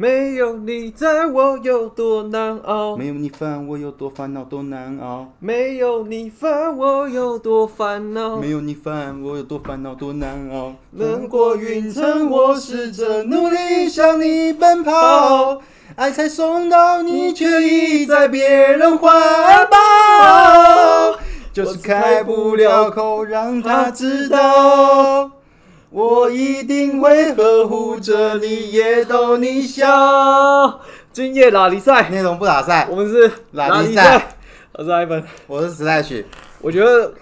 没有你在我有多难熬，没有你烦我有多烦恼多难熬，没有你烦我有多烦恼。没有你烦我有多烦恼多难熬。能过云层我试着努力向你奔跑，爱才送到你，却已在别人怀抱，就是开不了口让他知道。我一定会呵护着你，也逗你笑。今夜拉力赛，内容不打赛我，们是拉力力赛。我是 Ivan，我是时代曲，我觉得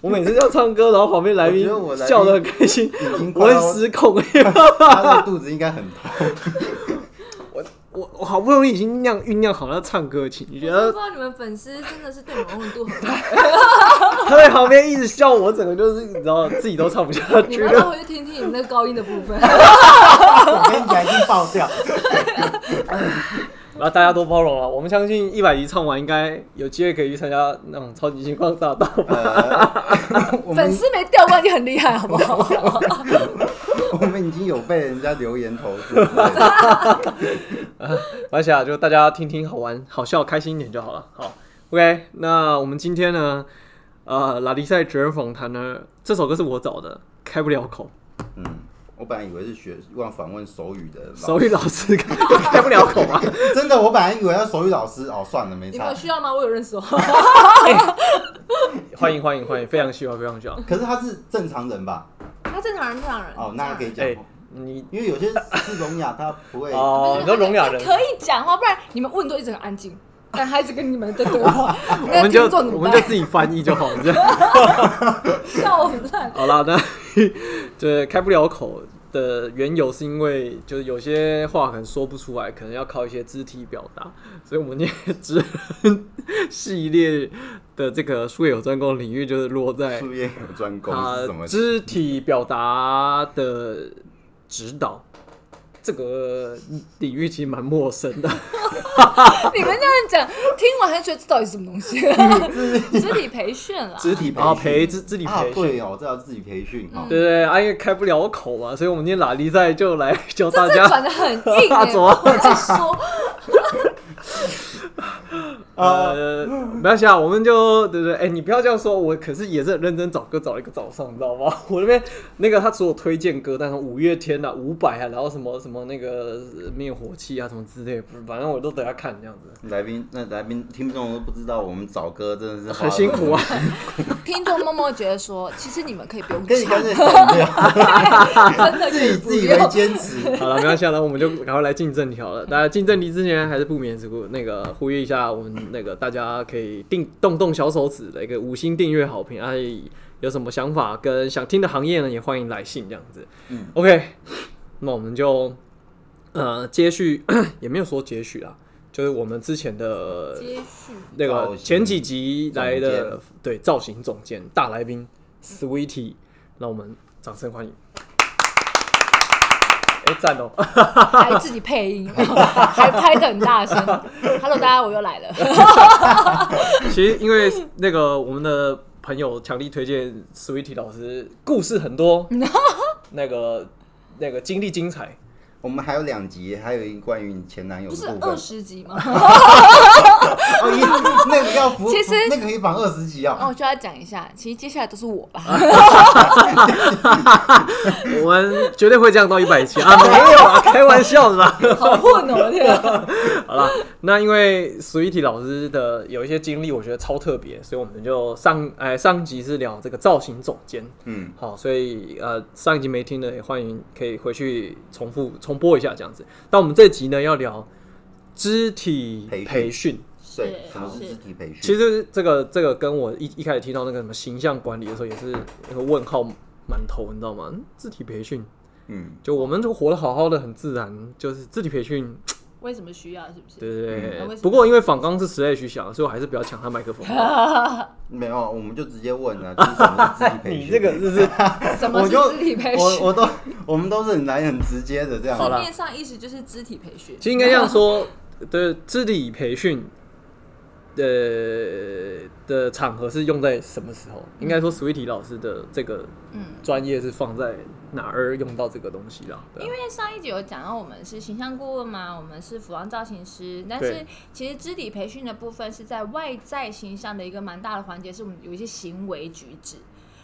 我每次要唱歌，然后旁边来宾笑得很开心，我会失控。他的肚子应该很痛。我我好不容易已经酿酝酿好了唱歌情，你觉得我不知道你们粉丝真的是对你们温度很高，他在旁边一直笑，我整个就是你知道自己都唱不下去了。你们要回去听听你们那个高音的部分。我跟你讲，已经爆掉。然后大家都包容了，我们相信一百集唱完，应该有机会可以去参加那种超级星光大道吧。呃，粉丝没掉光就很厉害，好不好？我们已经有被人家留言投诉之类的。而且啊，就大家听听好玩、好笑、开心一点就好了。好，OK，那我们今天呢，呃，拉迪赛绝人访谈呢，这首歌是我找的，开不了口，嗯，我本来以为是学问访问手语的，手语老师开开不了口啊。真的，我本来以为要手语老师。哦，算了，没差你们有。需要吗？我有认识哦。欢迎欢迎欢迎，非常喜欢非常喜欢。可是他是正常人吧？他正常人，正常人。哦，那可以讲哎哦。，你因为有些是聋哑，他不会。哦，你说聋哑人，可以讲话，不然你们问都一直很安静，但他一直跟你们在对话，我们就我们就自己翻译就好了。这样 笑烂。好啦，那 就是开不了口的缘由，是因为就是有些话可能说不出来，可能要靠一些肢体表达，所以我们念职人 系列的这个术业有专攻领域，就是落在术业有专攻他是什么？肢体表达的指导。这个领域其实蛮陌生的，你们这样讲，听完还觉得这到底是什么东西？肢体培训啦。肢体培培肢肢体啊，培训，对哦，这要自己培训哦。对对对，啊，因为开不了口嘛，所以我们今天拉力赛就来教大家转的很硬欸，怎么我在说，呃，没关系啊，我们就对不对？哎、你不要这样说，我可是也是很认真找歌找了一个早上，你知道吗？我那边那个他所有推荐歌但是五月天啊、伍佰啊，然后什么什么那个呃灭火器啊，什么之类的，反正我都等下看这样子，来宾那来宾听众都不知道，我们找歌真的是花很辛苦啊。听众默默觉得说，其实你们可以不用 跟你干唱，脆省掉，真的自己自以为用。坚持。好了，没关系啊，那我们就赶快来进正题好了。大家进正题之前，还是不免只顾那个呼吁一下，我们那个大家可以定动动小手指的一个五星订阅好评，啊，有什么想法跟想听的行业呢，也欢迎来信这样子。嗯，OK，那我们就呃接续，也没有说接续啦，就是我们之前的接续，那个前几集来的对造型总监大来宾 Sweetie，让我们掌声欢迎。哎、赞哦！还自己配音，还拍的很大声。Hello，大家，我又来了。其实因为那个我们的朋友强力推荐 Sweetie 老师，故事很多，那个那个经历精彩。我们还有两集，还有一个关于你前男友不是二的部分。十集吗？哦，一那个要服，其实那个可以绑二十集那哦。我就要讲一下，其实接下来都是我啦。我们绝对会降到一百期啊！没有啊，开玩笑的啦。好混哦，天啊！好了，那因为 Sweetie 老师的有一些经历，我觉得超特别，所以我们就上哎上集是聊这个造型总监，嗯，好，所以呃上一集没听的也欢迎可以回去重复重播一下这样子。但我们这集呢要聊肢体培训，对，是什么是是肢体培训？其实这个这个跟我一一开始提到那个什么形象管理的时候，也是那个问号满头，你知道吗？嗯肢体培训，嗯，就我们就活得好好的，很自然，就是肢体培训，为什么需要？是不是？对对对。不过因为仿刚是实类去想，所以我还是不要抢他麦克风。没有，我们就直接问了，就是什么是肢体培训？你这个是不是？什么是我就肢体培训？我我都我们都是很来很直接的这样。字面上意思就是肢体培训。其实应该这样说，对，肢体培训呃的场合是用在什么时候？应该说，Sweetie 老师的这个嗯。专业是放在哪儿用到这个东西啦？对啊因为上一集有讲到，我们是形象顾问嘛，我们是服装造型师，但对是其实肢体培训的部分是在外在形象的一个蛮大的环节，是我们有一些行为举止。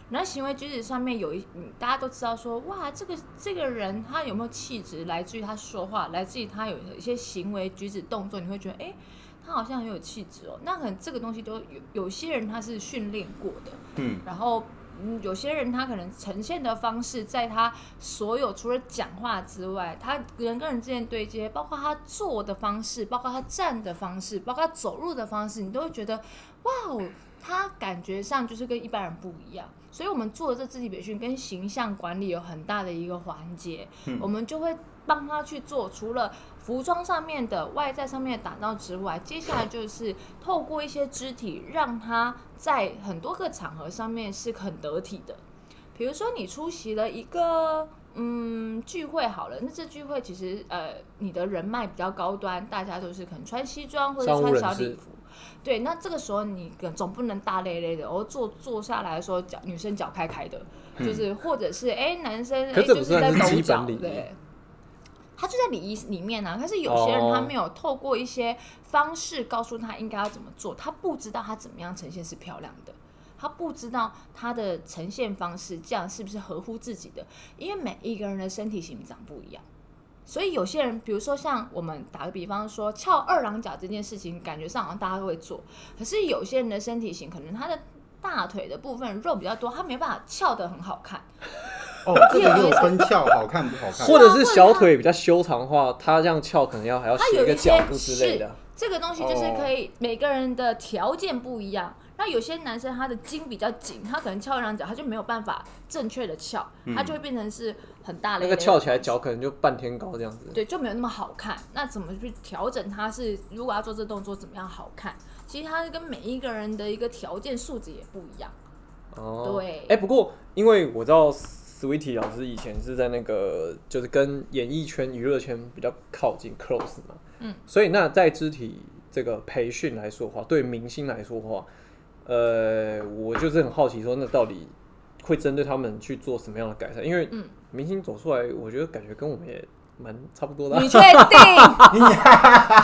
那行为举止上面有一，嗯大家都知道说，哇，这个这个人他有没有气质，来自于他说话，来自于他有一些行为举止动作，你会觉得，哎、他好像很有气质哦。那可能这个东西都有有些人他是训练过的，嗯，然后，嗯，有些人他可能呈现的方式，在他所有除了讲话之外，他人跟人之间对接，包括他坐的方式，包括他站的方式，包括他走路的方式，你都会觉得，哇哦，他感觉上就是跟一般人不一样。所以，我们做的这肢体培训跟形象管理有很大的一个环节，我们就会帮他去做，除了服装上面的外在上面的打造之外，接下来就是透过一些肢体，让他在很多个场合上面是很得体的。比如说，你出席了一个嗯聚会好了，那这聚会其实呃你的人脉比较高端，大家都是可能穿西装或者穿小礼服。对，那这个时候你总不能大咧咧的，然后坐坐下来的时候脚女生脚开开的，就是或者是哎、男生哎、就是在抖脚对。他就在礼仪里面啊，但是有些人他没有透过一些方式告诉他应该要怎么做，他不知道他怎么样呈现是漂亮的，他不知道他的呈现方式这样是不是合乎自己的，因为每一个人的身体形长不一样。所以有些人，比如说像我们打个比方说翘二郎脚这件事情，感觉上好像大家都会做，可是有些人的身体型可能他的大腿的部分肉比较多，他没办法翘得很好看。哦，这个也有分翘，好看不好看？或者是小腿比较修长的话，他这样翘可能要还要它写一个角度之类是的。这个东西就是可以每个人的条件不一样。那有些男生他的筋比较紧，他可能翘二郎脚，他就没有办法正确的翘，他就会变成是很大的那个翘起来脚可能就半天高这样子。对，就没有那么好看。那怎么去调整他是？如果要做这动作，怎么样好看？其实它是跟每一个人的一个条件素质也不一样。哦，对哎、不过因为我知道 Sweetie 老师以前是在那个就是跟演艺圈、娱乐圈比较靠近 close 嘛，嗯，所以那在肢体这个培训来说的话，对明星来说的话，呃，我就是很好奇说，那到底会针对他们去做什么样的改善？因为嗯明星走出来，我觉得感觉跟我们也蛮差不多的啊、你确定？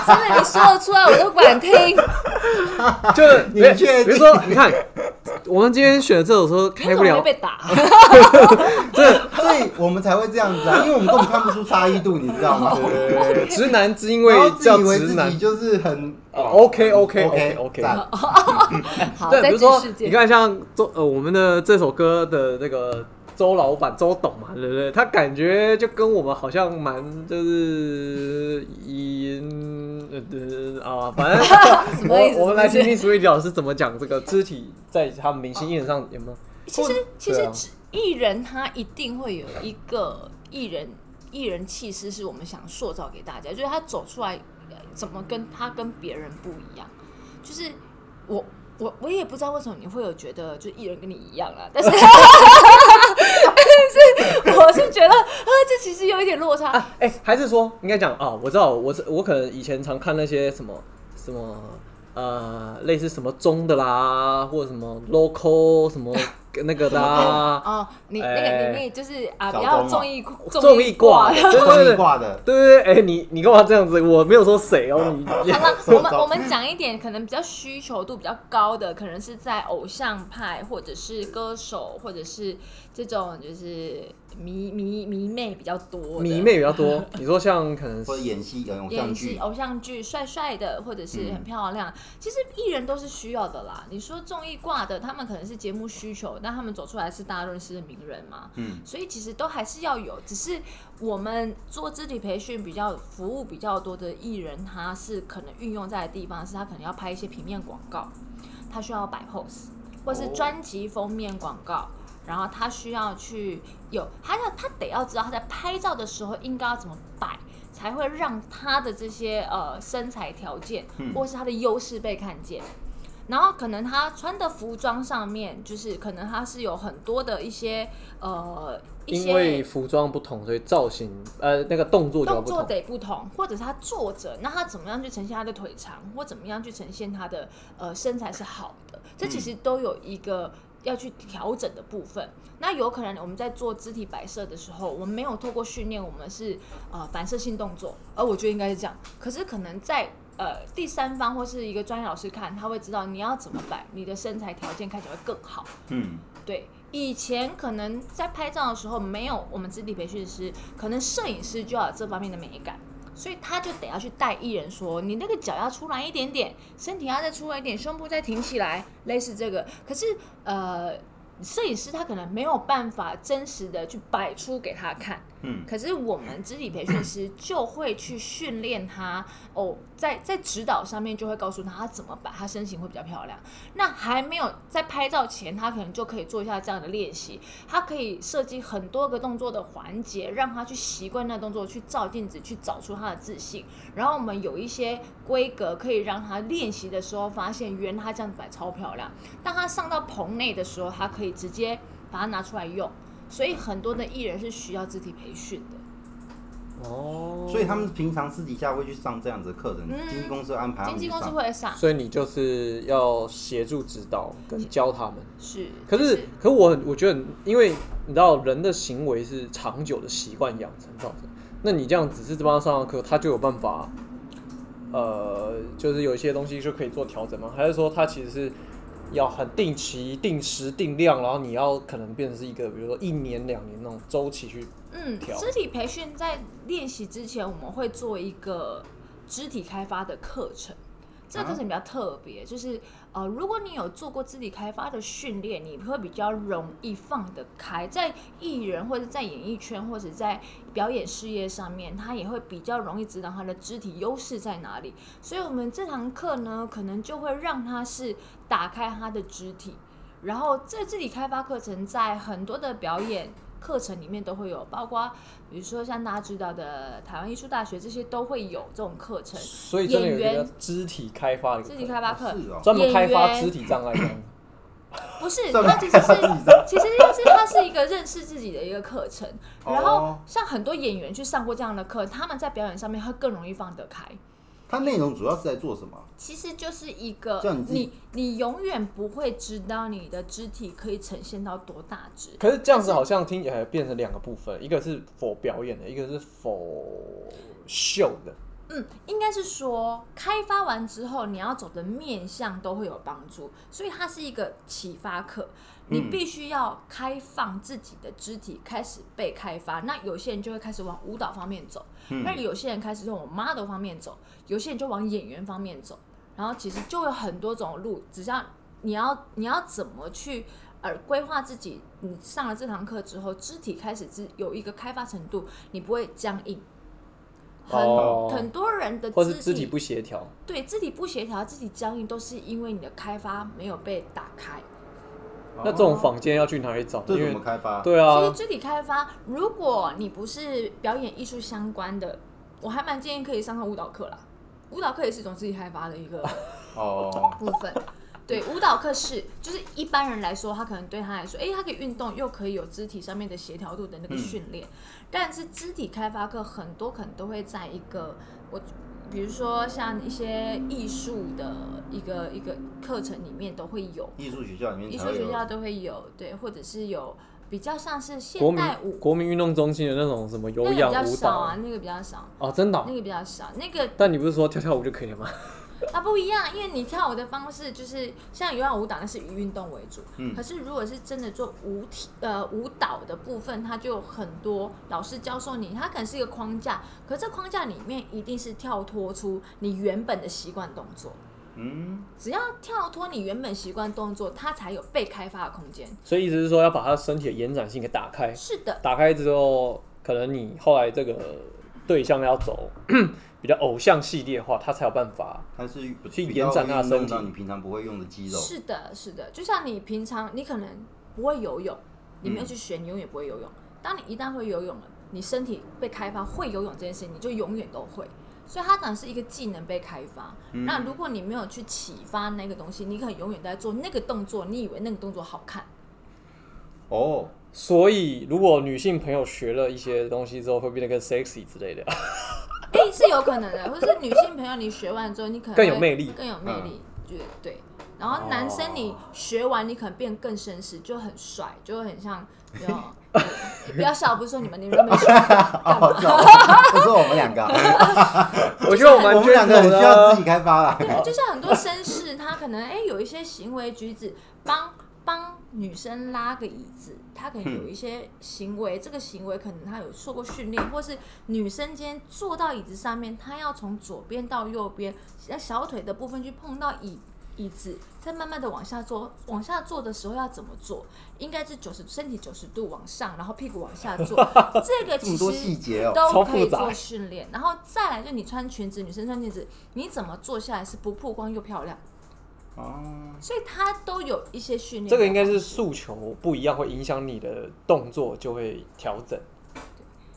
真的，你说得出来我都不敢听。就是你确定比如说，你看，我们今天选的这首歌开不了。会，被打？所以我们才会这样子啊，因为我们根本看不出差异度，你知道吗？呃，直男是因为叫以为直男。就是很哦，OK OK OK OK 赞。好，对，在比如说你看像周呃我们的这首歌的那个周老板周董嘛，对不对？他感觉就跟我们好像蛮就是以呃啊，反正我我们来听听 Sweet 老师怎么讲这个肢体在他们明星艺人上有没有？其实其实只艺人他一定会有一个艺人艺人气势，是我们想塑造给大家，就是他走出来呃怎么跟他跟别人不一样。就是我我我也不知道为什么你会有觉得就艺人跟你一样啊，但是 但是我是觉得啊，这其实有一点落差。啊，哎、还是说应该讲啊？我知道，我是我可能以前常看那些什么什么呃，类似什么中的啦，或者什么 local 什么 那个的啊，哦，你那哎。个你那就是啊，比较钟综艺 综艺挂的，对对综艺对对挂的，对对，哎、你你干嘛这样子？我没有说谁哦，你。好了，我们我们讲一点可能比较需求度比较高的，可能是在偶像派，或者是歌手，或者是这种就是迷迷迷妹比较多迷妹比较多。你说像可能或者演戏、演偶像剧，演戏偶像剧帅帅的，或者是很漂亮。其实艺人都是需要的啦。你说综艺挂的，他们可能是节目需求，但他们走出来是大家认识的名人嘛。嗯，所以其实都还是要有，只是我们做肢体培训比较服务比较多的艺人，他是可能运用在的地方是他可能要拍一些平面广告，他需要摆 pose，或是哦专辑封面广告。然后他需要去有，他要他得要知道他在拍照的时候应该要怎么摆，才会让他的这些呃身材条件嗯或是他的优势被看见。然后可能他穿的服装上面，就是可能他是有很多的一些呃一些因为服装不同，所以造型呃那个动作就动作。得不同，或者是他坐着，那他怎么样去呈现他的腿长，或怎么样去呈现他的呃身材是好的，这其实都有一个要去调整的部分。那有可能我们在做肢体摆设的时候，我们没有透过训练，我们是呃反射性动作，而我觉得应该是这样。可是可能在呃第三方或是一个专业老师看，他会知道你要怎么摆，你的身材条件看起来会更好。嗯，对，以前可能在拍照的时候没有我们肢体培训师，可能摄影师就要有这方面的美感，所以他就得要去带艺人说，你那个脚要出来一点点，身体要再出来一点，胸部再挺起来，类似这个。可是呃，摄影师他可能没有办法真实的去摆出给他看，嗯可是我们肢体培训师就会去训练他 哦，在在指导上面就会告诉他他怎么摆，他身形会比较漂亮。那还没有在拍照前，他可能就可以做一下这样的练习。他可以设计很多个动作的环节，让他去习惯那动作，去照镜子，去找出他的自信。然后我们有一些规格可以让他练习的时候，发现原来他这样子摆超漂亮。当他上到棚内的时候，他可以直接把它拿出来用。所以很多的艺人是需要肢体培训的。哦，所以他们平常私底下会去上这样子的课程，嗯经纪公司安排他经纪公司。会上，所以你就是要协助指导跟教他们。是。可，就是可我很我觉得，因为你知道人的行为是长久的习惯养成造成。那你这样只是帮他上上课，他就有办法，呃，就是有一些东西就可以做调整吗？还是说他其实是要很定期、定时、定量，然后你要可能变成是一个，比如说一年、两年那种周期去？嗯，调肢体培训在练习之前，我们会做一个肢体开发的课程。这个课程比较特别，就是呃，如果你有做过肢体开发的训练，你会比较容易放得开，在艺人或者在演艺圈或者在表演事业上面，他也会比较容易知道他的肢体优势在哪里。所以，我们这堂课呢，可能就会让他是打开他的肢体，然后这肢体开发课程在很多的表演课程里面都会有，包括比如说像大家知道的台湾艺术大学这些都会有这种课程。所以真的有一个演员肢体开发的肢体开发课是哦专门开发演员肢体障碍的。不是，专门它其实是其实就是他是一个认识自己的一个课程。然后哦像很多演员去上过这样的课，他们在表演上面会更容易放得开。它内容主要是在做什么？其实就是一个这样你你你永远不会知道你的肢体可以呈现到多大只。可是这样子好像听起来变成两个部分，一个是否表演的，一个是否秀的。嗯，应该是说开发完之后，你要走的面向都会有帮助，所以它是一个启发课。你嗯必须要开放自己的肢体，开始被开发。那有些人就会开始往舞蹈方面走，嗯那有些人开始往 model 方面走，有些人就往演员方面走。然后其实就有很多种路，只要你要你要怎么去呃规划自己，你上了这堂课之后，肢体开始是有一个开发程度，你不会僵硬。很、哦很多人的或是肢肢体不协调，对肢体不协调、肢体僵硬，都是因为你的开发没有被打开。那这种房间要去哪里找？因为这怎么开发？对啊其啊实，肢体开发，如果你不是表演艺术相关的，我还蛮建议可以上上舞蹈课啦。舞蹈课也是一种肢体开发的一个哦，部分。对，舞蹈课是就是一般人来说，他可能对他来说，诶，他可以运动，又可以有肢体上面的协调度的那个嗯训练。但是肢体开发课很多可能都会在一个我，比如说像一些艺术的一个一个课程里面都会有，艺术学校里面艺才会有。术学校都会有，对，或者是有比较像是现代舞，国民运动中心的那种什么有那个比较氧舞蹈少啊，那个比较少，哦，真的哦、那个比较少，那个但你不是说跳跳舞就可以了吗？它 不一样，因为你跳舞的方式就是像有氧舞蹈，那是以运动为主。嗯可是如果是真的做舞体呃舞蹈的部分，它就有很多老师教授你，它可能是一个框架，可是这框架里面一定是跳脱出你原本的习惯动作。嗯，只要跳脱你原本习惯动作，它才有被开发的空间。所以意思是说要把它身体的延展性给打开，是的，打开之后，可能你后来这个对象要走比较偶像系列的话，他才有办法。它是去延展它的身体你平常不会用的肌肉。是的，是的，就像你平常你可能不会游泳，你没有嗯去学，你永远不会游泳。当你一旦会游泳了，你身体被开发会游泳这件事情，你就永远都会。所以它当然是一个技能被开发。嗯那如果你没有去启发那个东西，你可能永远在做那个动作，你以为那个动作好看。哦，所以如果女性朋友学了一些东西之后，会变得更 sexy 之类的。哎、是有可能的，或是女性朋友你学完之后，你可能会更有魅力更有魅力，对对。然后男生你学完，你可能变更绅士，就很帅，就很像，不要笑，不是说你们你们都没学，干嘛？不是我们两个啊，我觉得我们两个很需要自己开发啦。对，就像很多绅士，他可能哎、有一些行为举止，帮帮女生拉个椅子，她可能有一些行为，这个行为可能她有受过训练，或是女生今天坐到椅子上面，她要从左边到右边，要小腿的部分去碰到椅。椅子再慢慢的往下坐，往下坐的时候要怎么做？应该是九十身体九十度往上，然后屁股往下坐。这个其实都超复杂可以做训练，然后再来就你穿裙子，女生穿裙子，你怎么坐下来是不曝光又漂亮？哦，所以他都有一些训练。这个应该是诉求不一样，会影响你的动作，就会调整。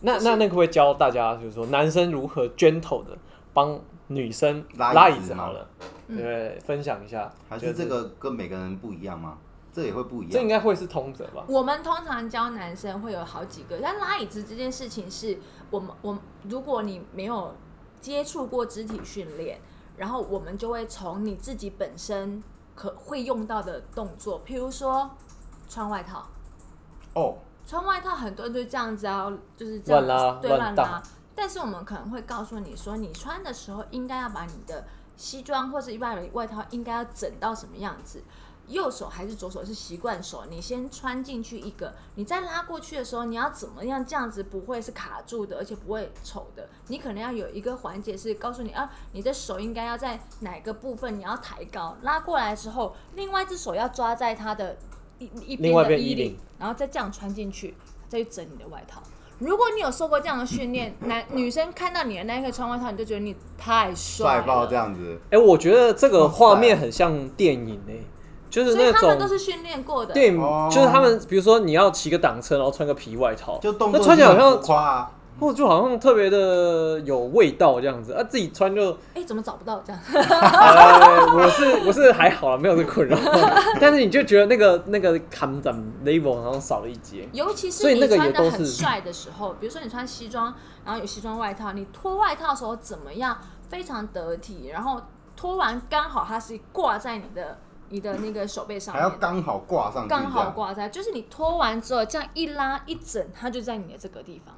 那那那可不可以教大家，就是说男生如何 gentle 的帮女生拉椅子好了，嗯对？分享一下，还就是这个跟每个人不一样吗？这也会不一样这应样。该会是通则吧？我们通常教男生会有好几个，但拉椅子这件事情是我们我们如果你没有接触过肢体训练，然后我们就会从你自己本身可会用到的动作，譬如说穿外套。哦，穿外套很多人就这样子啊，就是这样乱拉对乱拉。但是我们可能会告诉你说，你穿的时候应该要把你的西装或者一般的外套应该要整到什么样子。右手还是左手是习惯手，你先穿进去一个，你再拉过去的时候，你要怎么样这样子不会是卡住的，而且不会丑的。你可能要有一个环节是告诉你啊，你的手应该要在哪个部分你要抬高，拉过来之后，另外一只手要抓在它的一一另外边的衣领一边衣领，然后再这样穿进去，再去整你的外套。如果你有受过这样的训练，男女生看到你的那一个穿外套，你就觉得你太帅爆这样子，哎、我觉得这个画面很像电影诶、就是所以那他们都是训练过的。电影，哦就是他们，比如说你要骑个挡车，然后穿个皮外套，就动那作穿起来好像浮夸啊。哦，就好像特别的有味道这样子啊，自己穿就，哎，怎么找不到这样？呃，我是我是还好啦，没有这个困扰，但是你就觉得那个那个砍斩 level 好像少了一截，尤其是你所以那个也穿的都是很帅的时候，比如说你穿西装，然后有西装外套，你脱外套的时候怎么样非常得体，然后脱完刚好它是挂在你的你的那个手背上还面，要刚好挂上去，刚好。挂在，就是你脱完之后这样一拉一整，它就在你的这个地方，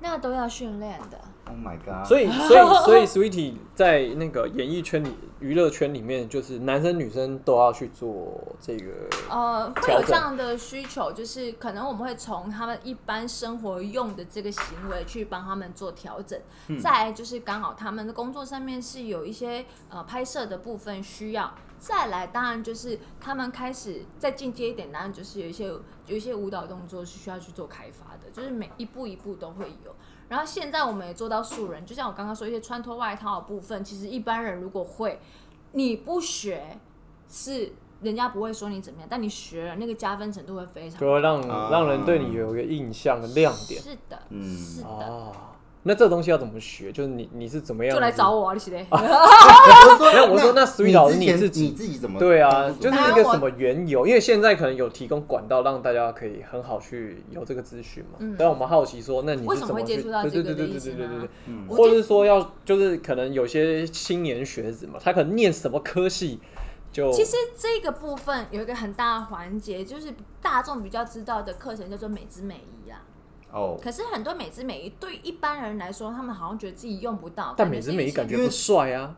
那都要训练的。Oh my god！所以所以所以 Sweetie 在那个演艺圈里、娱乐圈里面，就是男生女生都要去做这个，呃，会调整有这样的需求，就是可能我们会从他们一般生活用的这个行为去帮他们做调整。再来就是刚好他们的工作上面是有一些呃拍摄的部分需要。再来，当然就是他们开始再进阶一点，当然就是有一些有一些舞蹈动作是需要去做开发的，就是每一步一步都会有。然后现在我们也做到素人，就像我刚刚说一些穿脱外套的部分，其实一般人如果会，你不学是人家不会说你怎么样，但你学了那个加分程度会非常就会让、啊让人对你有一个印象的亮点。是的，嗯。是的，啊。那这东西要怎么学？就是你你是怎么样？就来找。我啊，你是嘞。我说没有我说那 Sweet 老师你自己你自己怎么？对啊，就是当然我一个什么缘由？因为现在可能有提供管道让大家可以很好去有这个资讯嘛。嗯但我们好奇说，那你为什么会？接触到这对对对对个的意思呢对对对对。嗯或者是说要就是可能有些青年学子嘛，他可能念什么科系就其实这个部分有一个很大的环节，就是大众比较知道的课程叫做美姿美仪啊。哦，可是很多美姿美仪对一般人来说，他们好像觉得自己用不到。但美姿美仪感觉不帅啊。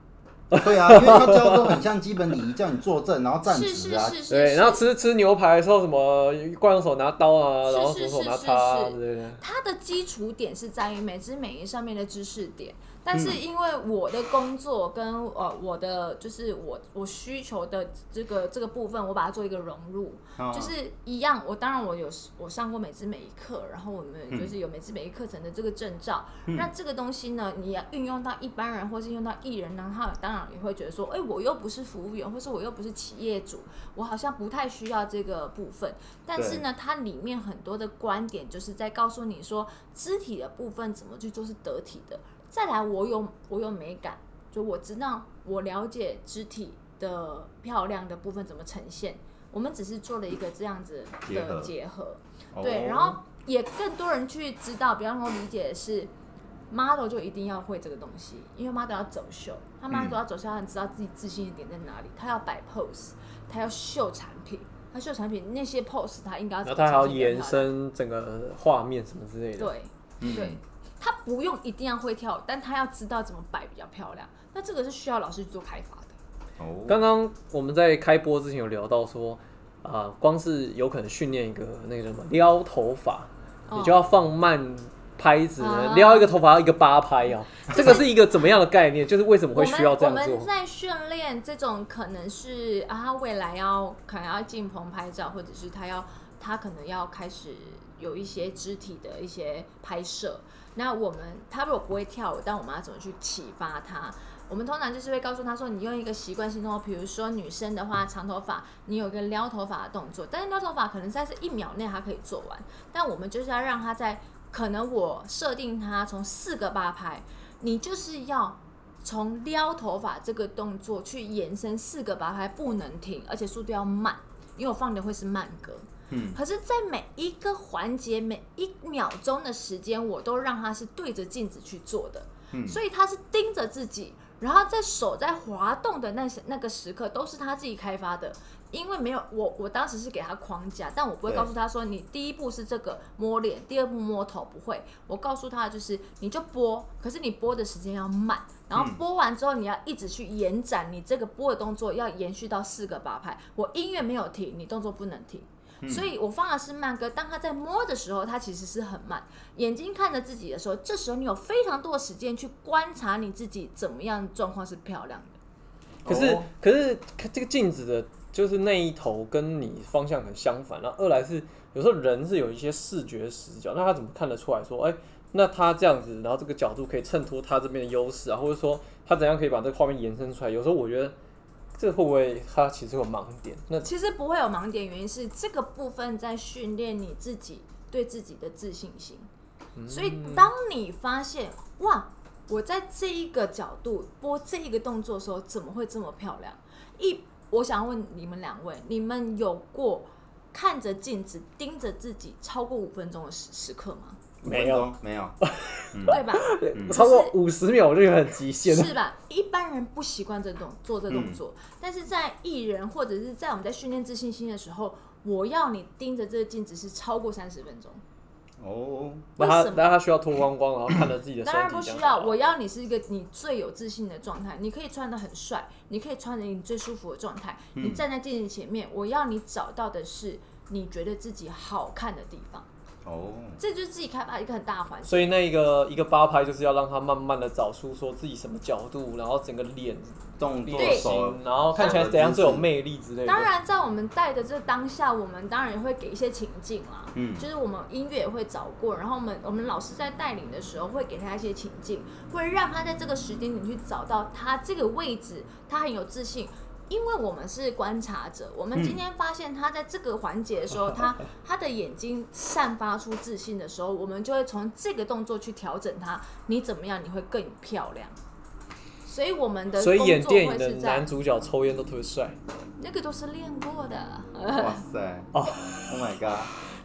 对啊，因为他教都很像基本礼仪，叫你坐正，然后站是直啊。是是是，对，是然后吃吃牛排的时候，什么惯用手拿刀啊，然后是左手拿是叉啊是之类的。它的基础点是在于美姿美仪上面的知识点，但是因为我的工作跟呃我的就是我我需求的这个这个部分，我把它做一个融入，哦就是一样。我当然我有我上过美姿美仪课，然后我们嗯就是有美姿美仪课程的这个证照。那这个东西呢，你要运用到一般人或是用到艺人呢，他当然也会觉得说，哎、我又不是服务员，或是我又不是企业主，我好像不太需要这个部分。但是呢，它里面很多的观点就是在告诉你说，肢体的部分怎么去做是得体的。再来，我有我有美感，就我知道我了解肢体的漂亮的部分怎么呈现。我们只是做了一个这样子结合的结合，哦对，然后也更多人去知道，比方说理解的是 model 就一定要会这个东西，因为 model 要走秀，他 model 要走秀，他很知道自己自信的点在哪里，他要摆 pose，他要秀产品，他秀产品那些 pose 他应该要怎么然后他还要延伸整个画面什么之类的。对，嗯对，他不用一定要会跳舞，但他要知道怎么摆比较漂亮。那这个是需要老师去做开发的。哦，刚刚我们在开播之前有聊到说，啊、光是有可能训练一个那个什么撩头发，哦你就要放慢拍子，啊撩一个头发要一个八拍啊，这个是一个怎么样的概念？就是为什么会需要这样做我们我们？在训练这种可能是啊，他未来要可能要进棚拍照，或者是他要他可能要开始有一些肢体的一些拍摄。那我们他如果不会跳舞，但我们要怎么去启发他？我们通常就是会告诉他说，你用一个习惯性动作，比如说女生的话，长头发，你有一个撩头发的动作，但是撩头发可能在这一秒内他可以做完，但我们就是要让他在可能我设定他从四个八拍，你就是要从撩头发这个动作去延伸四个八拍，不能停，而且速度要慢，因为我放的会是慢歌。嗯，可是，在每一个环节、每一秒钟的时间，我都让他是对着镜子去做的，嗯所以他是盯着自己，然后在手在滑动的那时那个时刻，都是他自己开发的。因为没有我，我当时是给他框架，但我不会告诉他说你第一步是这个摸脸，第二步摸头，不会。我告诉他就是你就拨，可是你拨的时间要慢，然后嗯播完之后你要一直去延展你这个拨的动作，要延续到四个八拍。我音乐没有停，你动作不能停。所以我放的是慢歌，当他在摸的时候，他其实是很慢。眼睛看着自己的时候，这时候你有非常多的时间去观察你自己怎么样状况是漂亮的。可是、哦可是这个镜子的，就是那一头跟你方向很相反。然后二来是有时候人是有一些视觉死角，那他怎么看得出来说，哎、那他这样子，然后这个角度可以衬托他这边的优势啊，或者说他怎样可以把这个画面延伸出来？有时候我觉得这个会不会他其实有盲点？那其实不会有盲点，原因是这个部分在训练你自己对自己的自信心。所以当你发现哇，我在这一个角度播这一个动作的时候，怎么会这么漂亮？一，我想问你们两位，你们有过看着镜子盯着自己超过五分钟的时时刻吗？没有五分钟没有，对吧？超过五十秒我就很极限了。是吧？一般人不习惯这种做这嗯动作，但是在艺人或者是在我们在训练自信心的时候，我要你盯着这个镜子是超过三十分钟。哦，那他为什么那他需要脱光光，然后看着自己的身体。当然不需要，我要你是一个你最有自信的状态。你可以穿的很帅，你可以穿着你最舒服的状态。嗯你站在镜子前面，我要你找到的是你觉得自己好看的地方。哦，这就是自己开发一个很大的环境。所以那一个一个八拍就是要让他慢慢的找出说自己什么角度，然后整个脸动作脸手型，然后看起来怎样最有魅力之类的。当然，在我们带的这当下，我们当然也会给一些情境啦，嗯就是我们音乐也会找过，然后我们我们老师在带领的时候会给他一些情境，会让他在这个时间点去找到他这个位置，他很有自信。因为我们是观察者，我们今天发现他在这个环节的时候，他他的眼睛散发出自信的时候，我们就会从这个动作去调整他，你怎么样你会更漂亮。所以我们的所以演工作电影的会是在男主角抽烟都特别帅，那个都是练过的。哇塞，哦，Oh my god，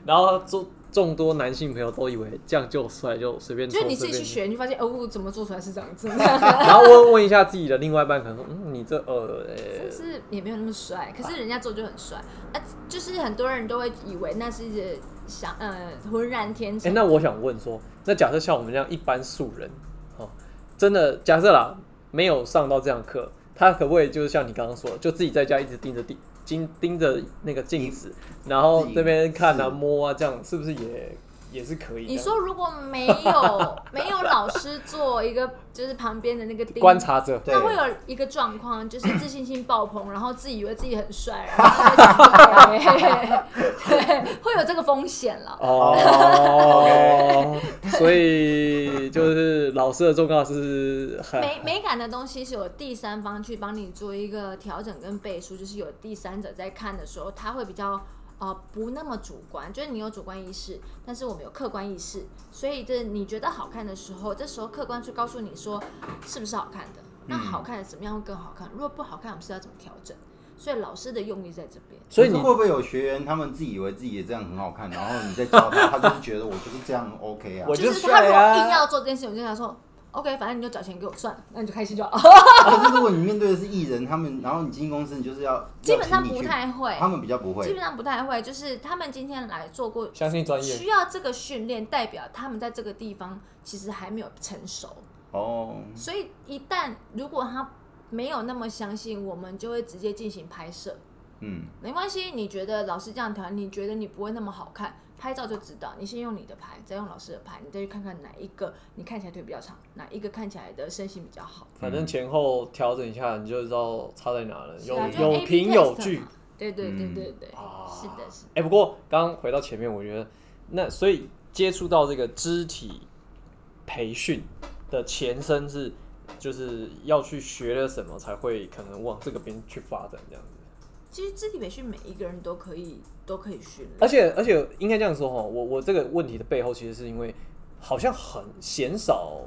然后众众多男性朋友都以为这样就帅，就随便抽就是你自己去学，你就发现哦，怎么做出来是这样子，然后问问一下自己的另外一半，可能说，嗯，你这呃，呃但是也没有那么帅，可是人家做就很帅。啊，就是很多人都会以为那是想呃浑然天哎、成。那我想问说，那假设像我们这样一般素人，哦，真的假设啦，没有上到这样课，他可不可以就是像你刚刚说的，就自己在家一直盯着地盯盯着那个镜子，然后这边看啊摸啊，这样是不是也也是可以的。你说如果没有 没有老师做一个就是旁边的那个钉观察者，对那会有一个状况，就是自信心爆棚，然后自以为自己很帅，然后会有这个风险了。哦，所以就是老师的重要是很美美感的东西是有第三方去帮你做一个调整跟背书，就是有第三者在看的时候，他会比较呃不那么主观，就是你有主观意识，但是我们有客观意识，所以这你觉得好看的时候，这时候客观去告诉你说是不是好看的，那好看的怎么样会更好看，如果不好看，我们是要怎么调整？所以老师的用意在这边。所以你会不会有学员他们自以为自己也这样很好看，然后你再教他，他就是觉得我就是这样 OK 啊我？就就是他如果帅啊硬要做这件事，我就跟他说，OK，反正你就找钱给我算了，那你就开心就好。可是如果你面对的是艺人，他们然后你经纪公司，你就是要基本上不太会，他们比较不会基本上不太会，就是他们今天来做过相信专业需要这个训练，代表他们在这个地方其实还没有成熟，哦。所以一旦如果他没有那么相信，我们就会直接进行拍摄。嗯，没关系，你觉得老师这样调，你觉得你不会那么好看，拍照就知道。你先用你的拍，再用老师的拍，你再去看看哪一个你看起来腿比较长，哪一个看起来的身形比较好。反正前后调整一下，你就知道差在哪了，有啊有凭有据。对对对嗯对对，啊是的，是的。哎、不过刚刚回到前面，我觉得那所以接触到这个肢体培训的前身是，就是要去学了什么才会可能往这个边去发展这样子。其实肢体培训每一个人都可以都可以训练，而且而且应该这样说哈，我我这个问题的背后其实是因为好像很鲜少，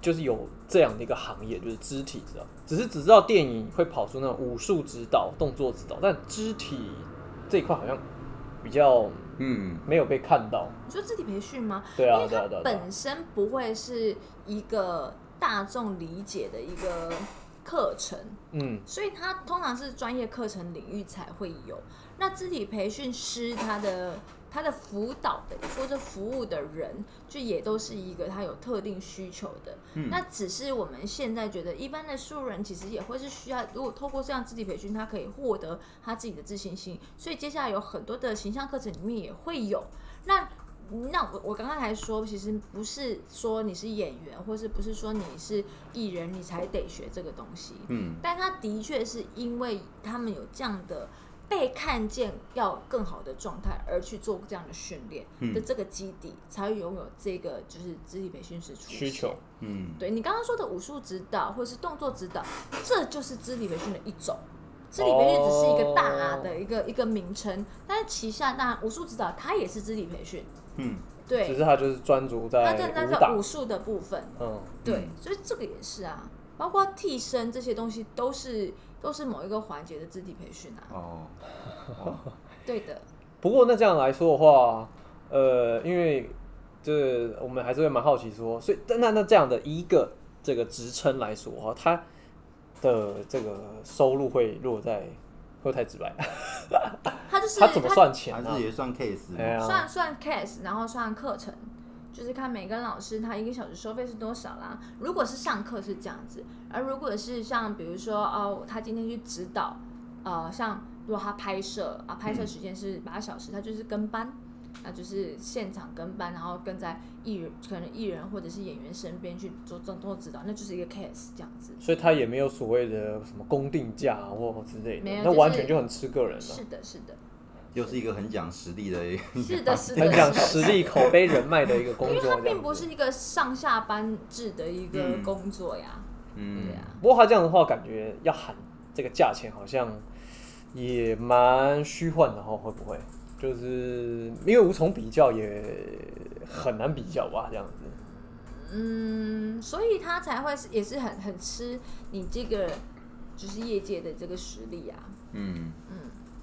就是有这样的一个行业，就是肢体指导，只是只知道电影会跑出那种武术指导、动作指导，但肢体这一块好像比较嗯，没有被看到。你说肢体培训吗？对啊因为它对啊对啊对啊本身不会是一个大众理解的一个课程，嗯，所以它通常是专业课程领域才会有。那肢体培训师他的他的辅导的或者服务的人，就也都是一个他有特定需求的。嗯那只是我们现在觉得，一般的素人其实也会是需要，如果透过这样肢体培训，他可以获得他自己的自信心。所以接下来有很多的形象课程里面也会有。那那我我刚刚还说，其实不是说你是演员，或是不是说你是艺人，你才得学这个东西。嗯，但他的确是因为他们有这样的被看见要更好的状态而去做这样的训练嗯的这个基底，才会拥有这个就是肢体培训师需求。嗯，对你刚刚说的武术指导或者是动作指导，这就是肢体培训的一种。肢体培训只是一个大的一个、一个名称，但是旗下那武术指导它也是肢体培训，嗯，对。只，是他就是专注它在的那个武术的部分，嗯，对，所以这个也是啊，包括替身这些东西都是都是某一个环节的肢体培训啊，哦，哦 对的，不过那这样来说的话，呃，因为这我们还是会蛮好奇说，所以那那那这样的一个这个职称来说的话，它的这个收入会落在会不太直白？他就是他怎么算钱啊、还是也算 case 哎？算算 case，然后算课程，就是看每个老师他一个小时收费是多少啦。如果是上课是这样子，而如果是像比如说哦，他今天去指导，呃，像如果他拍摄啊，拍摄时间是八小时，他就是跟班。那就是现场跟班，然后跟在艺人可能艺人或者是演员身边去做做做指导，那就是一个 case 这样子。所以他也没有所谓的什么公定价或之类的没有，那完全就很吃个人了、是的，是的，又是一个很讲实力的一个，是的，是的，很讲实力、口碑、人脉的一个工作。因为它并不是一个上下班制的一个嗯工作呀，嗯对，啊。不过他这样的话，感觉要喊这个价钱，好像也蛮虚幻的哈，会不会？就是因为无从比较，也很难比较吧，这样子。嗯，所以他才会是也是很很吃你这个就是业界的这个实力啊，嗯，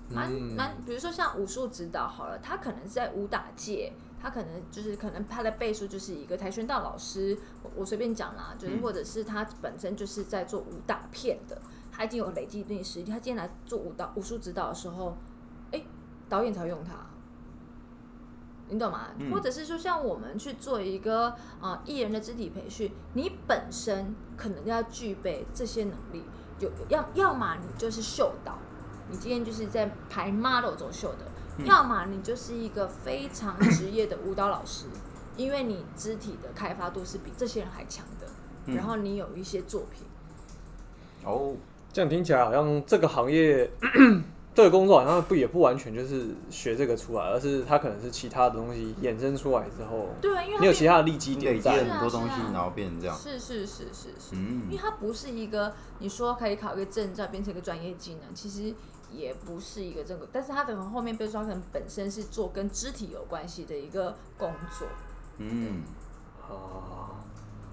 蛮嗯。蛮，比如说像武术指导好了，他可能是在武打界，他可能就是可能他的背书就是一个跆拳道老师，我我随便讲啦，就是嗯。或者是他本身就是在做武打片的，他已经有累积一定实力，他今天来做武导武术指导的时候，哎，导演才会用它。你懂吗？嗯或者是说，像我们去做一个啊、呃艺人的肢体培训，你本身可能要具备这些能力，有要要么你就是秀导，你今天就是在排 model 走秀的，要么你就是一个非常职业的舞蹈老师，因为你肢体的开发度是比这些人还强的，嗯然后你有一些作品。哦，这样听起来好像这个行业这个工作好像不也不完全就是学这个出来，而是它可能是其他的东西衍生出来之后，对啊，因为你有其他的利基累积点在。很多东西是啊，然后变成这样。是是是是是，嗯。因为它不是一个你说可以考一个证照变成一个专业技能，其实也不是一个这个，但是它可能后面被说它可能本身是做跟肢体有关系的一个工作。嗯，啊，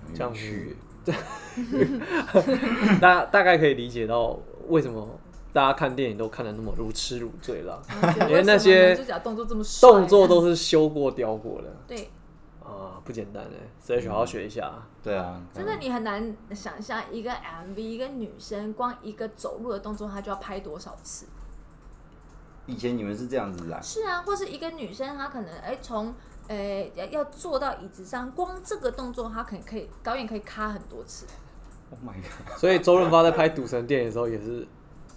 有这样趣子，大大概可以理解到为什么大家看电影都看的那么如痴如醉了，因因为那些动作这么帅啊。动作都是修过雕过的。对，啊，不简单哎，所以好好学一下。对啊，真的你很难想象一个 MV 一个女生光一个走路的动作，她就要拍多少次。以前你们是这样子来，是啊，或是一个女生，她可能哎从哎要要坐到椅子上，光这个动作她可能可以导演可以卡很多次。Oh my god，所以周润发在拍《赌神》电影的时候也是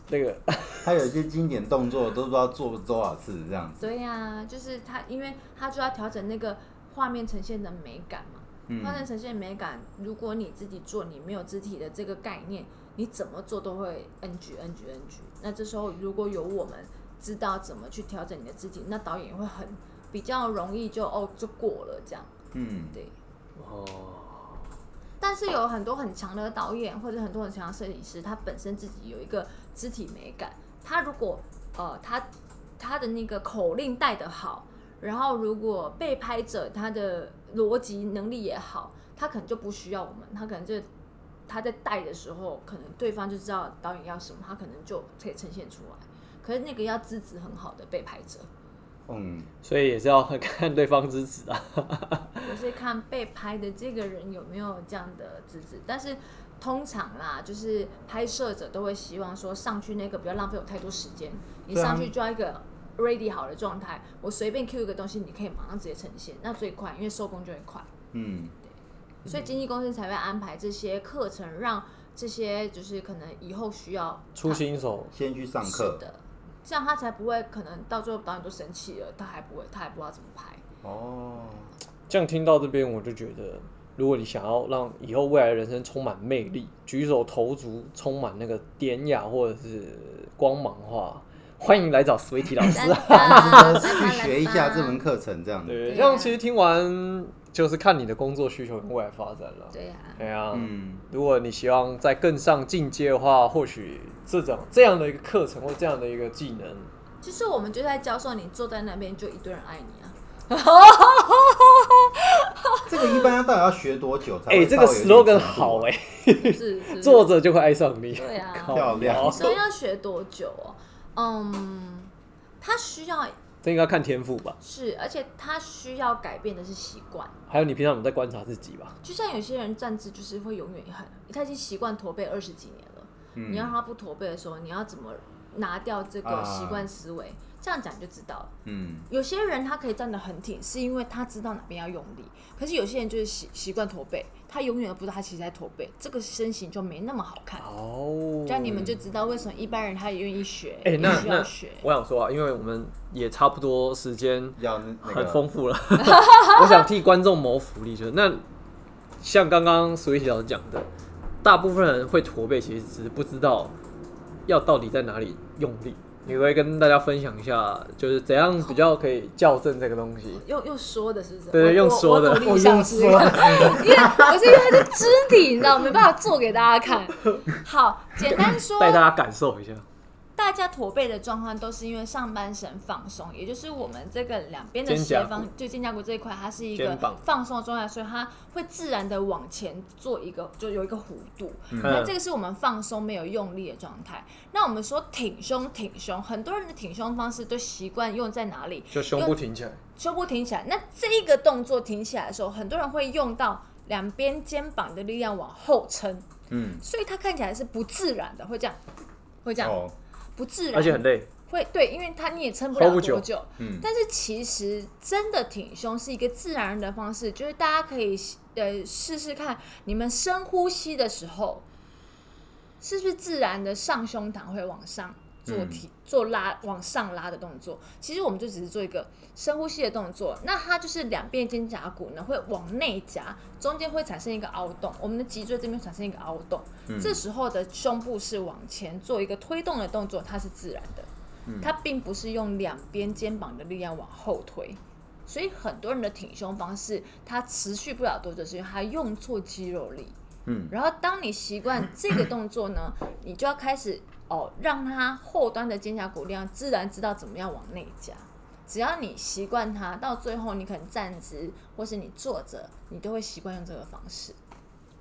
那个 他有一些经典动作都不知道做多少次这样子。对呀、就是他，因为他就要调整那个画面呈现的美感嘛。嗯画面呈现美感，如果你自己做，你没有肢体的这个概念，你怎么做都会 NG NG NG。那这时候如果有我们知道怎么去调整你的肢体，那导演也会很比较容易就哦就过了这样。嗯，对。哦，但是有很多很强的导演或者很多很强的摄影师，他本身自己有一个肢体美感。他如果呃他他的那个口令带得好，然后如果被拍者他的逻辑能力也好，他可能就不需要我们，他可能就他在带的时候，可能对方就知道导演要什么，他可能就可以呈现出来。可是那个要资质很好的被拍者，嗯，所以也是要看 对方支持啊。我是看被拍的这个人有没有这样的资质，但是通常啦，就是拍摄者都会希望说上去那个不要浪费我太多时间，你上去就要一个 ready 好的状态，我随便 Q 一个东西，你可以马上直接呈现，那最快，因为收工就会快，嗯，所以经纪公司才会安排这些课程，让这些就是可能以后需要出新手。先去上是课。的，这样他才不会可能到最后导演都生气了，他还不会，他还不知道怎么拍。哦，这样听到这边，我就觉得，如果你想要让以后未来的人生充满魅力、举手投足充满那个典雅或者是光芒的话，欢迎来找 Sweetie 老师啊。去学一下这门课程，这样子。这样其实听完就是看你的工作需求跟未来发展了。对呀、对啊，嗯，如果你希望再更上进阶的话，或许这种这样的一个课程或这样的一个技能，其实我们就在教授你坐在那边就一堆人爱你啊。这个一般要到底要学多久才哎、会这个 slogan 好哎、是是坐着就会爱上你。对啊漂亮腰所以要学多久哦？嗯，他需要这应该看天赋吧，是，而且他需要改变的是习惯。还有你平常有在观察自己吧。就像有些人站姿就是会永远很，他已经习惯驼背二十几年了，嗯你要让他不驼背的时候，你要怎么拿掉这个啊习惯思维？这样讲就知道了。嗯，有些人他可以站得很挺，是因为他知道哪边要用力。可是有些人就是习习惯驼背，他永远都不知道他其实在驼背，这个身形就没那么好看。哦，这样你们就知道为什么一般人他也愿意学，哎、也需要学。我想说啊，因为我们也差不多时间很个丰富了，我想替观众谋福利，就是那像刚刚 Sweetie 老师讲的，大部分人会驼背，其实只是不知道要到底在哪里用力。你会跟大家分享一下，就是怎样比较可以校正这个东西？用用说的是不是？对我用说的我我努我力一下试试用说的，因为我是因为它是肢体，你知道，没办法做给大家看。好，简单说，带大家感受一下。大家驼背的状况都是因为上半身放松，也就是我们这个两边的斜方，就肩胛骨这一块，它是一个放松的状态，所以它会自然的往前做一个，就有一个弧度。嗯那这个是我们放松没有用力的状态。那我们说挺胸，挺胸，很多人的挺胸方式都习惯用在哪里？就胸部挺起来，胸部挺起来。那这一个动作挺起来的时候，很多人会用到两边肩膀的力量往后撑，嗯，所以它看起来是不自然的，会这样，会这样，哦，不自然，而且很累。会对，因为他你也撑不了多久。嗯，但是其实真的挺胸是一个自然的方式，就是大家可以呃试试看，你们深呼吸的时候，是不是自然的上胸膛会往上做提、做拉往上拉的动作。其实我们就只是做一个深呼吸的动作，那它就是两边肩胛骨呢会往内夹，中间会产生一个凹洞，我们的脊椎这边产生一个凹洞。这时候的胸部是往前做一个推动的动作，它是自然的，它并不是用两边肩膀的力量往后推。所以很多人的挺胸方式，它持续不了多久，是因为它用错肌肉力。嗯，然后当你习惯这个动作呢，你就要开始哦，让它后端的肩胛骨力量自然知道怎么样往内夹。只要你习惯它，到最后你可能站直，或是你坐着，你都会习惯用这个方式。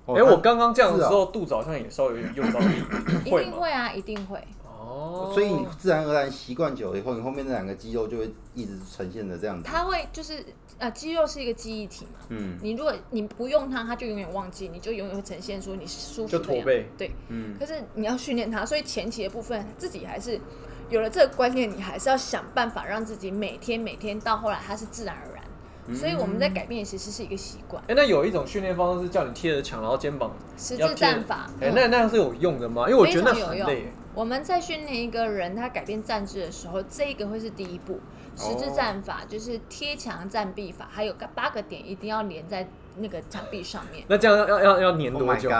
哦哎、我刚刚这样的时是候，肚子好像也稍微有点用到力，一？定会啊，一定会。哦，所以你自然而然习惯久了以后，你后面那两个肌肉就会一直呈现的这样子。它会就是呃，肌肉是一个记忆体嘛。嗯你如果你不用它，它就永远忘记，你就永远会呈现出你舒服就的样驼背对，嗯，可是你要训练它，所以前期的部分自己还是有了这个观念，你还是要想办法让自己每天每天到后来它是自然而然。所以我们在改变其实是一个习惯，哎、那有一种训练方式是叫你贴着墙，然后肩膀十字站法。哎、嗯那那样是有用的吗？因为我觉得很累。我们在训练一个人他改变站姿的时候，这个会是第一步。十字战法就是贴墙站壁法，还有个八个点一定要连在那个墙壁上面。那这样要要要要粘 Oh 多久！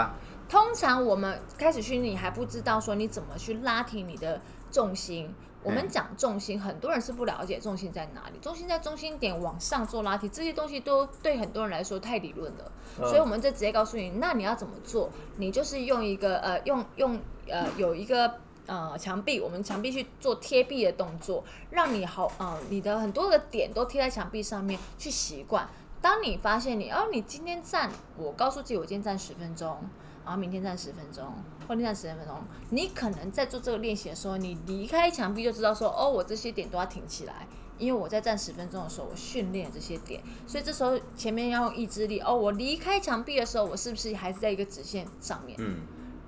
通常我们开始训练，你还不知道说你怎么去拉提你的重心。我们嗯讲重心，很多人是不了解重心在哪里。重心在中心点往上做拉提，这些东西都对很多人来说太理论了。嗯所以我们就直接告诉你，那你要怎么做？你就是用一个呃，用用呃，有一个呃墙壁，我们墙壁去做贴壁的动作，让你好呃，你的很多的点都贴在墙壁上面去习惯。当你发现你哦，你今天站，我告诉自己我今天站十分钟，然后明天站十分钟，后天站十分钟，你可能在做这个练习的时候，你离开墙壁就知道说哦，我这些点都要挺起来。因为我在站十分钟的时候，我训练这些点，所以这时候前面要用意志力哦。我离开墙壁的时候，我是不是还是在一个直线上面？嗯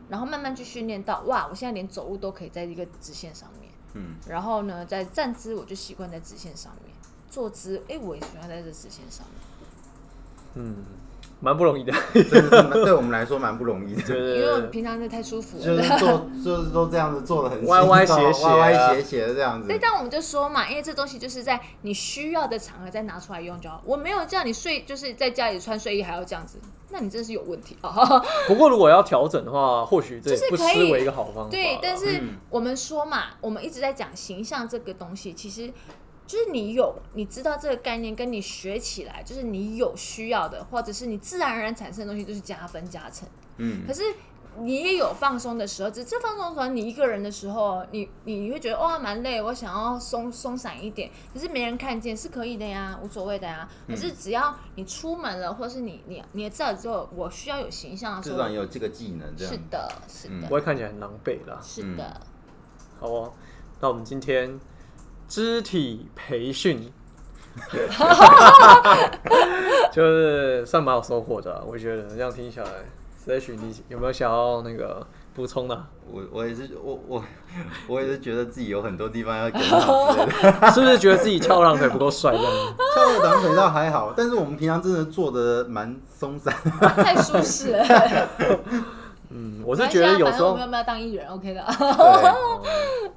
然后慢慢去训练到哇，我现在连走路都可以在一个直线上面。嗯，然后呢，在站姿我就习惯在直线上面，坐姿哎我也喜欢在这直线上面，嗯，蛮不容易的。真的是对我们来说蛮不容易的。对因为平常是太舒服就是就是都这样子做的很歪歪斜斜啊歪歪斜斜的这样子对，。但我们就说嘛，因为这东西就是在你需要的场合再拿出来用就好。我没有叫你睡，就是在家里穿睡衣还要这样子，那你真是有问题啊！不过如果要调整的话，或许这也不就是可以失为一个好方法。对，但是嗯我们说嘛，我们一直在讲形象这个东西，其实就是你有你知道这个概念，跟你学起来，就是你有需要的，或者是你自然而然产生的东西，就是加分加成。嗯可是你也有放松的时候，只是放松的时候，你一个人的时候，你你会觉得哇蛮累，我想要松松散一点，可是没人看见是可以的呀，无所谓的呀。可是只要你出门了，或是你你你也知道之后，我需要有形象的时候至少，有这个技能这样是。的，是嗯的，不会看起来很狼狈啦。是的。好哦，那我们今天肢体培训，就是算蛮有收获的啊、我觉得这样听起来 s l a s h 你有没有想要那个补充的啊、我我也是我我 我也是觉得自己有很多地方要检讨之类的。是不是觉得自己翘二郎腿不够帅这样？跳的短腿倒还好，但是我们平常真的做的蛮松散。太舒适了。嗯，我是觉得有时候我们，要不要当艺人？OK 的，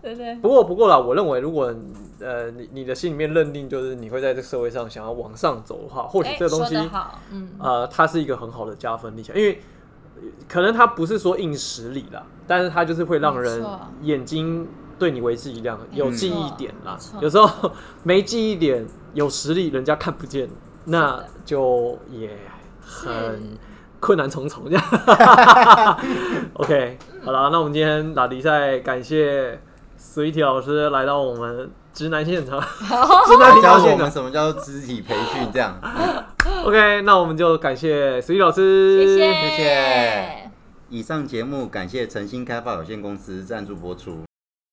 对，对 对。不过不过啦，我认为如果呃你你的心里面认定就是你会在这个社会上想要往上走的话，或许哎这个东西嗯，呃，它是一个很好的加分力量，因为呃可能它不是说硬实力啦，但是它就是会让人眼睛对你为之一亮，有记忆点啦。有时候没记忆点，有实力人家看不见，那就也很困难重重这样。OK，好了，那我们今天打比赛，感谢 Sweetie 老师来到我们直男现场，直男频教我道现场。们什么叫做肢体培训，这样。OK，那我们就感谢 Sweetie 老师，谢谢谢谢以上节目感谢诚心开发有限公司赞助播出。